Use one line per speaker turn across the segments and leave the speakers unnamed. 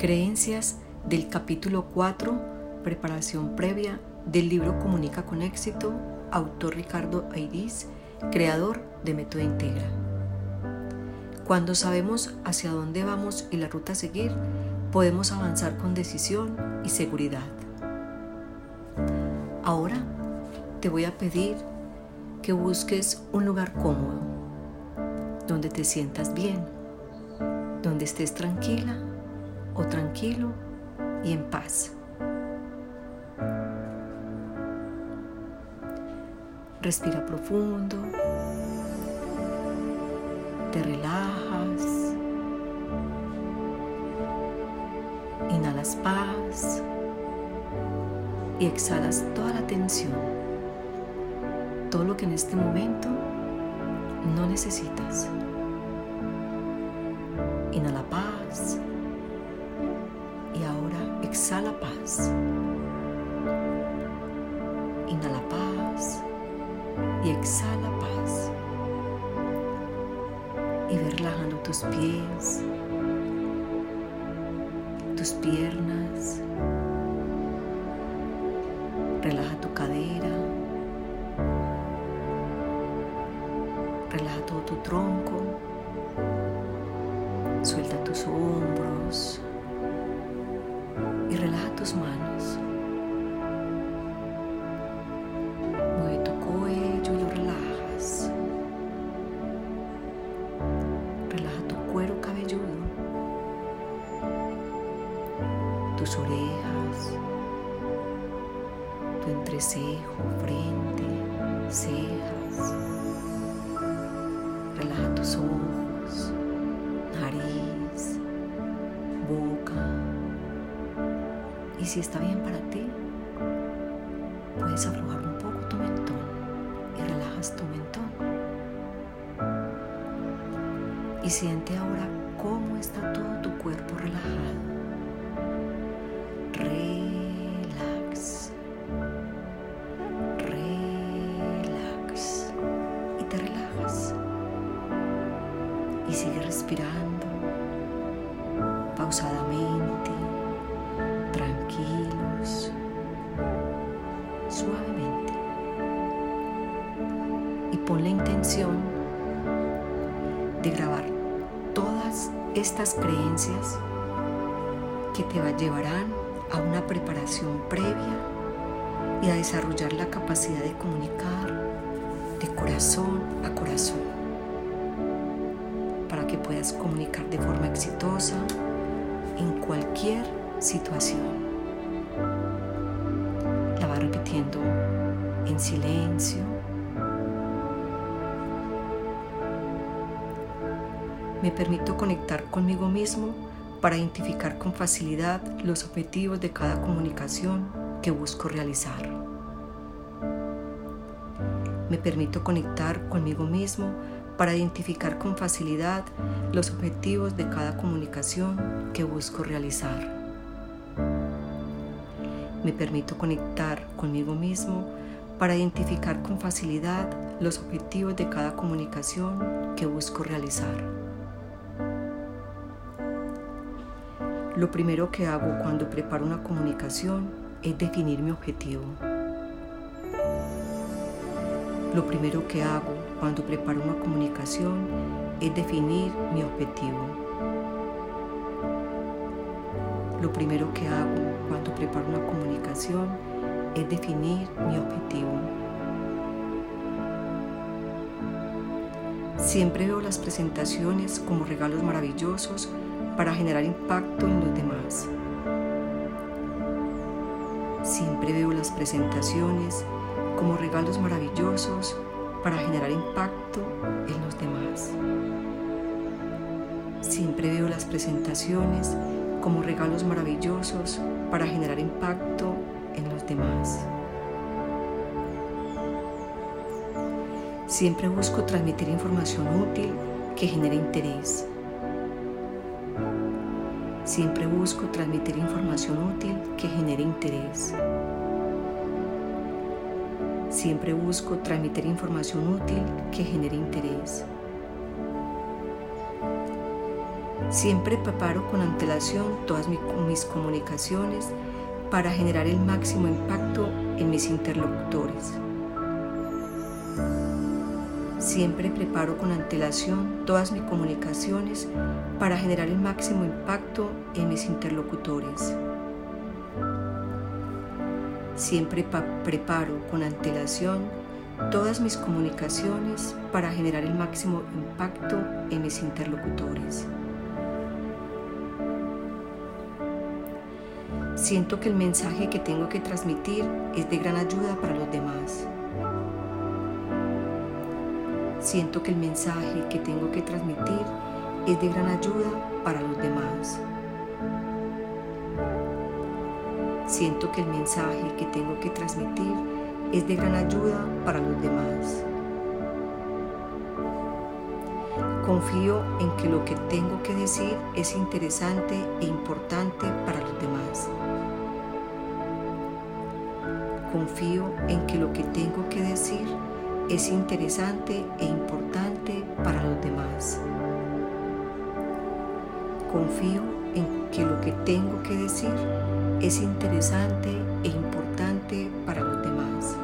Creencias del capítulo 4, preparación previa del libro Comunica con éxito, autor Ricardo Aidiz, creador de Método Integra. Cuando sabemos hacia dónde vamos y la ruta a seguir, podemos avanzar con decisión y seguridad. Ahora te voy a pedir que busques un lugar cómodo, donde te sientas bien, donde estés tranquila o tranquilo y en paz. Respira profundo, te relajas, inhalas paz y exhalas toda la tensión, todo lo que en este momento no necesitas. Relaja tu cadera. Relaja todo tu tronco. Suelta tus hombros y relaja tus manos. Boca. Y si está bien para ti, puedes aflojar un poco tu mentón y relajas tu mentón. Y siente ahora cómo está todo tu cuerpo relajado. De grabar todas estas creencias que te llevarán a una preparación previa y a desarrollar la capacidad de comunicar de corazón a corazón para que puedas comunicar de forma exitosa en cualquier situación. La va repitiendo en silencio. Me permito conectar conmigo mismo para identificar con facilidad los objetivos de cada comunicación que busco realizar. Me permito conectar conmigo mismo para identificar con facilidad los objetivos de cada comunicación que busco realizar. Me permito conectar conmigo mismo para identificar con facilidad los objetivos de cada comunicación que busco realizar. Lo primero que hago cuando preparo una comunicación es definir mi objetivo. Lo primero que hago cuando preparo una comunicación es definir mi objetivo. Lo primero que hago cuando preparo una comunicación es definir mi objetivo. Siempre veo las presentaciones como regalos maravillosos para generar impacto en los demás. Siempre veo las presentaciones como regalos maravillosos para generar impacto en los demás. Siempre veo las presentaciones como regalos maravillosos para generar impacto en los demás. Siempre busco transmitir información útil que genere interés. Siempre busco transmitir información útil que genere interés. Siempre busco transmitir información útil que genere interés. Siempre preparo con antelación todas mis comunicaciones para generar el máximo impacto en mis interlocutores. Siempre preparo con antelación todas mis comunicaciones para generar el máximo impacto en mis interlocutores. Siempre preparo con antelación todas mis comunicaciones para generar el máximo impacto en mis interlocutores. Siento que el mensaje que tengo que transmitir es de gran ayuda para los demás. Siento que el mensaje que tengo que transmitir es de gran ayuda para los demás. Siento que el mensaje que tengo que transmitir es de gran ayuda para los demás. Confío en que lo que tengo que decir es interesante e importante para los demás. Confío en que lo que tengo que decir es interesante e importante para los demás. Confío en que lo que tengo que decir es interesante e importante para los demás.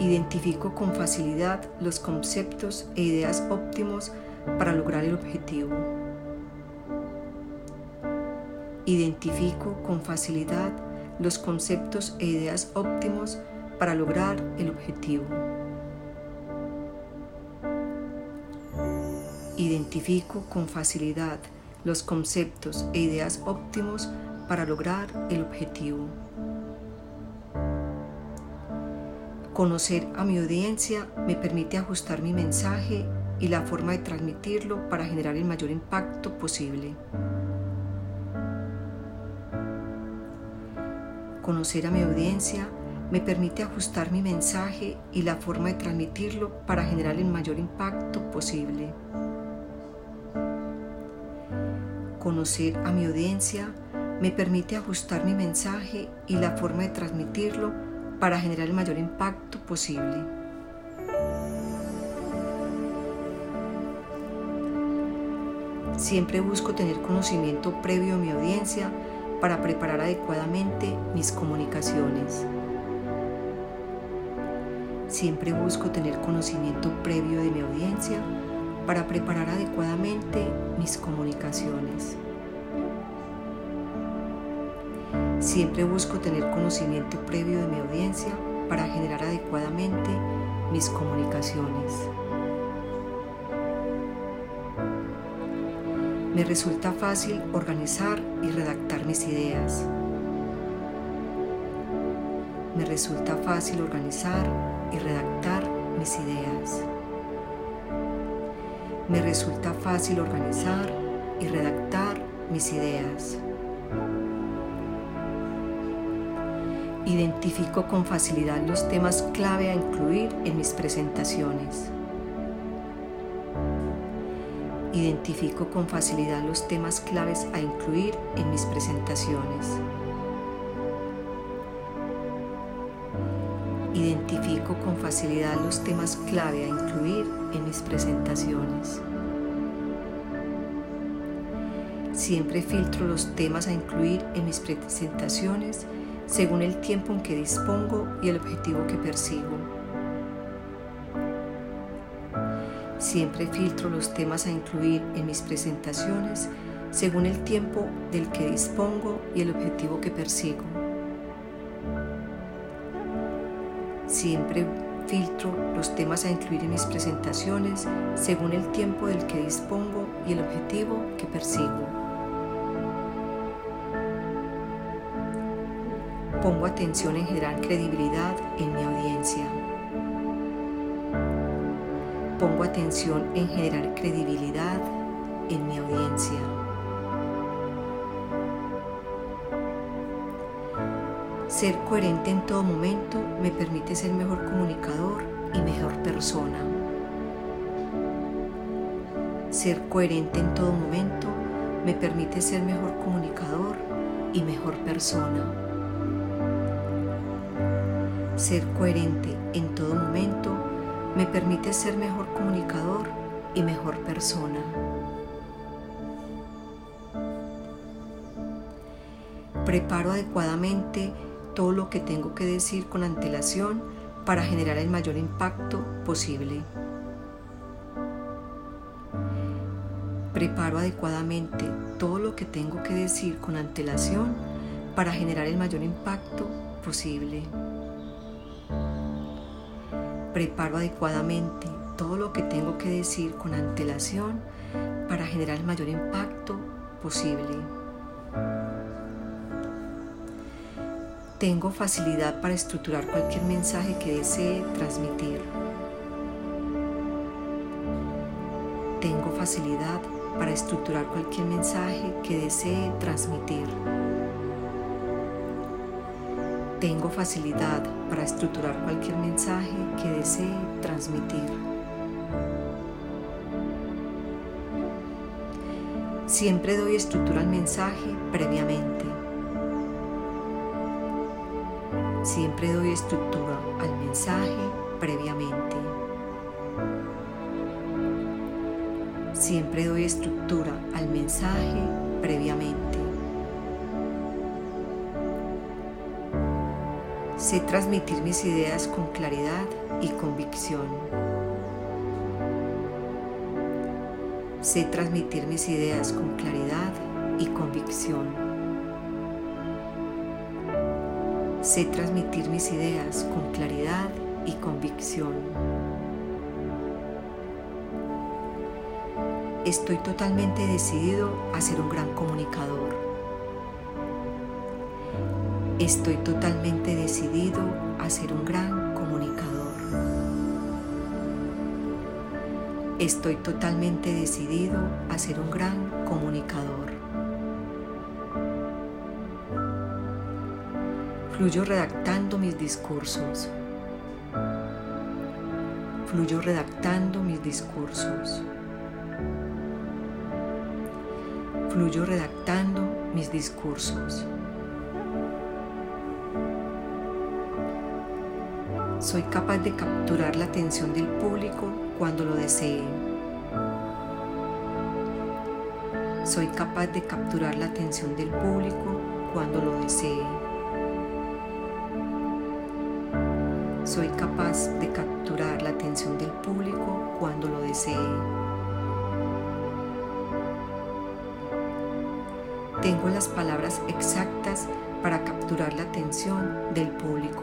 Identifico con facilidad los conceptos e ideas óptimos para lograr el objetivo. Identifico con facilidad los conceptos e ideas óptimos para lograr el objetivo. Identifico con facilidad los conceptos e ideas óptimos para lograr el objetivo. Conocer a mi audiencia me permite ajustar mi mensaje y la forma de transmitirlo para generar el mayor impacto posible. Conocer a mi audiencia me permite ajustar mi mensaje y la forma de transmitirlo para generar el mayor impacto posible. Conocer a mi audiencia me permite ajustar mi mensaje y la forma de transmitirlo para generar el mayor impacto posible. Siempre busco tener conocimiento previo a mi audiencia para preparar adecuadamente mis comunicaciones. Siempre busco tener conocimiento previo de mi audiencia para preparar adecuadamente mis comunicaciones. Siempre busco tener conocimiento previo de mi audiencia para generar adecuadamente mis comunicaciones. Me resulta fácil organizar y redactar mis ideas. Me resulta fácil organizar y redactar mis ideas. Me resulta fácil organizar y redactar mis ideas. Identifico con facilidad los temas clave a incluir en mis presentaciones. Identifico con facilidad los temas claves a incluir en mis presentaciones. Identifico con facilidad los temas clave a incluir en mis presentaciones. Siempre filtro los temas a incluir en mis presentaciones según el tiempo en que dispongo y el objetivo que persigo. Siempre filtro los temas a incluir en mis presentaciones según el tiempo del que dispongo y el objetivo que persigo. Siempre filtro los temas a incluir en mis presentaciones según el tiempo del que dispongo y el objetivo que persigo. Pongo atención en generar credibilidad en mi audiencia pongo atención en generar credibilidad en mi audiencia. Ser coherente en todo momento me permite ser mejor comunicador y mejor persona. Ser coherente en todo momento me permite ser mejor comunicador y mejor persona. Ser coherente en todo momento me permite ser mejor comunicador y mejor persona. Preparo adecuadamente todo lo que tengo que decir con antelación para generar el mayor impacto posible. Preparo adecuadamente todo lo que tengo que decir con antelación para generar el mayor impacto posible. Preparo adecuadamente todo lo que tengo que decir con antelación para generar el mayor impacto posible. Tengo facilidad para estructurar cualquier mensaje que desee transmitir. Tengo facilidad para estructurar cualquier mensaje que desee transmitir. Tengo facilidad para estructurar cualquier mensaje que desee transmitir. Siempre doy estructura al mensaje previamente. Siempre doy estructura al mensaje previamente. Siempre doy estructura al mensaje previamente. Sé transmitir mis ideas con claridad y convicción. Sé transmitir mis ideas con claridad y convicción. Sé transmitir mis ideas con claridad y convicción. Estoy totalmente decidido a ser un gran comunicador. Estoy totalmente decidido a ser un gran comunicador. Estoy totalmente decidido a ser un gran comunicador. Fluyo redactando mis discursos. Fluyo redactando mis discursos. Fluyo redactando mis discursos. Soy capaz de capturar la atención del público cuando lo desee. Soy capaz de capturar la atención del público cuando lo desee. Soy capaz de capturar la atención del público cuando lo desee. Tengo las palabras exactas para capturar la atención del público.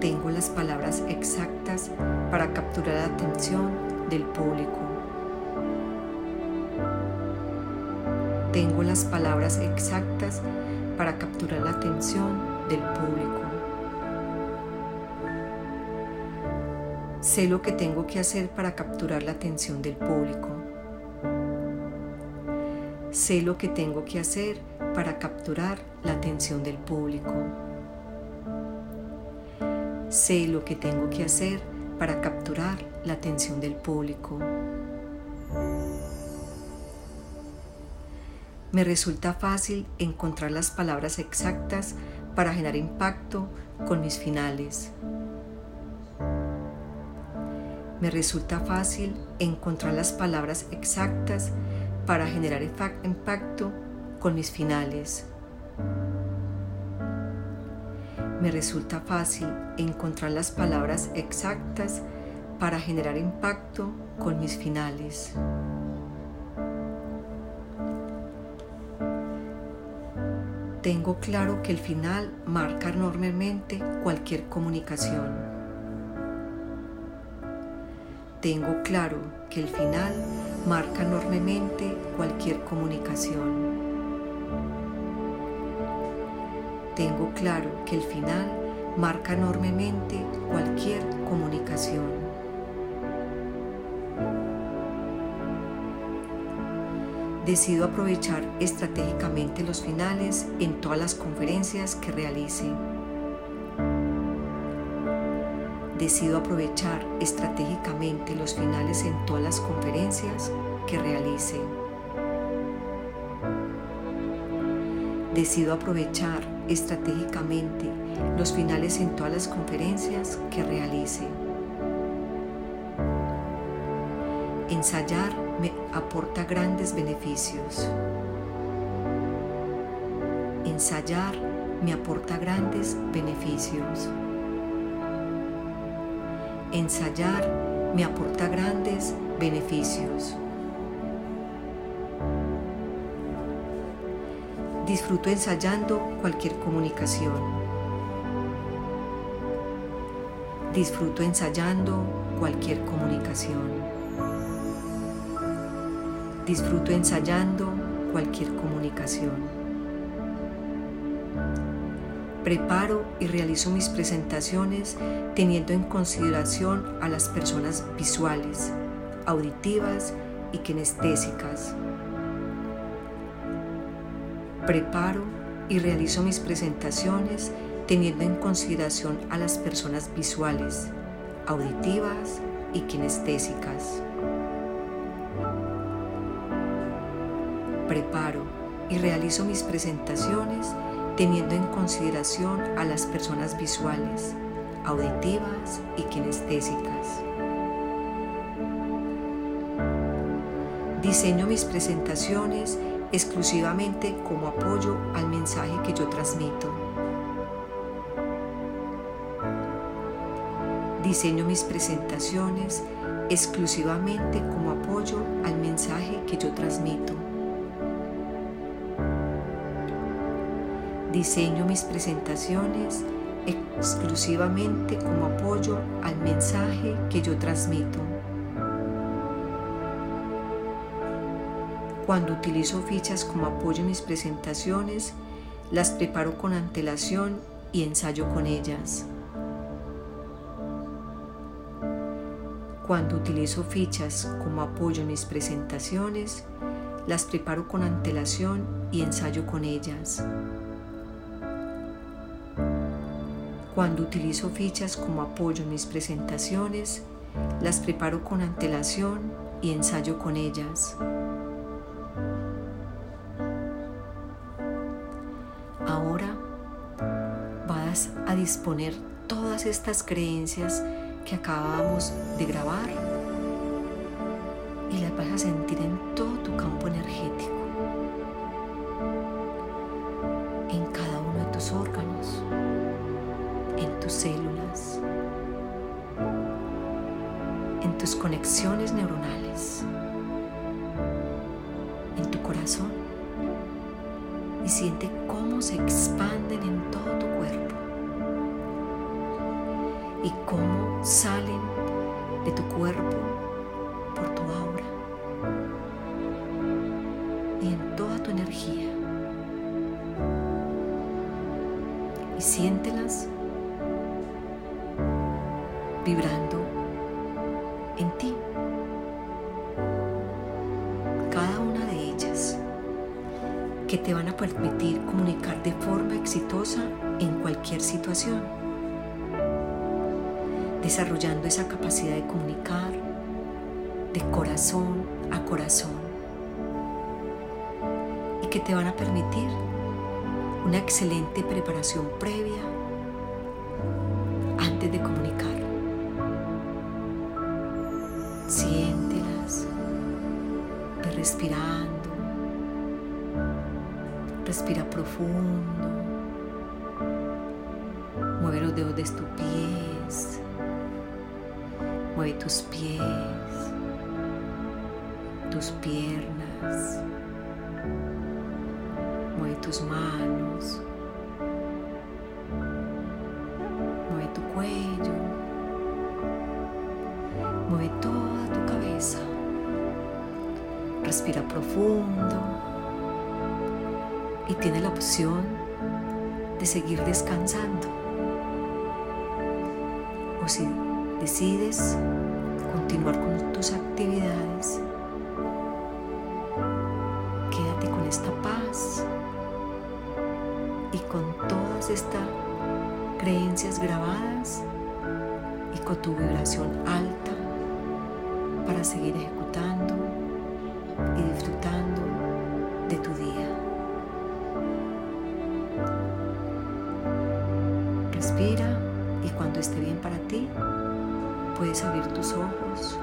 Tengo las palabras exactas para capturar la atención del público. Tengo las palabras exactas para capturar la atención del público. Sé lo que tengo que hacer para capturar la atención del público. Sé lo que tengo que hacer para capturar la atención del público. Sé lo que tengo que hacer para capturar la atención del público. Me resulta fácil encontrar las palabras exactas para generar impacto con mis finales. Me resulta fácil encontrar las palabras exactas para generar impacto con mis finales. Me resulta fácil encontrar las palabras exactas para generar impacto con mis finales. Tengo claro que el final marca enormemente cualquier comunicación. Tengo claro que el final marca enormemente cualquier comunicación. Tengo claro que el final marca enormemente cualquier comunicación. Decido aprovechar estratégicamente los finales en todas las conferencias que realice. Decido aprovechar estratégicamente los finales en todas las conferencias que realice. Decido aprovechar estratégicamente los finales en todas las conferencias que realice. Ensayar me aporta grandes beneficios. Ensayar me aporta grandes beneficios. Ensayar me aporta grandes beneficios. Disfruto ensayando cualquier comunicación. Disfruto ensayando cualquier comunicación. Disfruto ensayando cualquier comunicación. Preparo y realizo mis presentaciones teniendo en consideración a las personas visuales, auditivas y kinestésicas Preparo y realizo mis presentaciones teniendo en consideración a las personas visuales, auditivas y kinestésicas. Preparo y realizo mis presentaciones teniendo en consideración a las personas visuales, auditivas y kinestésicas. Diseño mis presentaciones exclusivamente como apoyo al mensaje que yo transmito. Diseño mis presentaciones exclusivamente como apoyo al mensaje que yo transmito. Diseño mis presentaciones exclusivamente como apoyo al mensaje que yo transmito. Cuando utilizo fichas como apoyo en mis presentaciones, las preparo con antelación y ensayo con ellas. Cuando utilizo fichas como apoyo en mis presentaciones, las preparo con antelación y ensayo con ellas. Cuando utilizo fichas como apoyo en mis presentaciones, las preparo con antelación y ensayo con ellas. A disponer todas estas creencias que acabamos de grabar y las vas a sentir en todo tu campo energético, y cómo salen de tu cuerpo por tu aura y en toda tu energía. Y siéntelas vibrando en ti. que te van a permitir comunicar de forma exitosa en cualquier situación, desarrollando esa capacidad de comunicar de corazón a corazón y que te van a permitir una excelente preparación previa antes de comunicar. Siéntelas, respirando Respira profundo. Mueve los dedos de tus pies. Mueve tus pies, tus piernas. Mueve tus manos. Mueve tu cuello. Mueve toda tu cabeza. Respira profundo y tiene la opción de seguir descansando. O si decides continuar con tus actividades, quédate con esta paz y con todas estas creencias grabadas y con tu vibración alta para seguir ejecutando y disfrutando de tu día. Respira y cuando esté bien para ti, puedes abrir tus ojos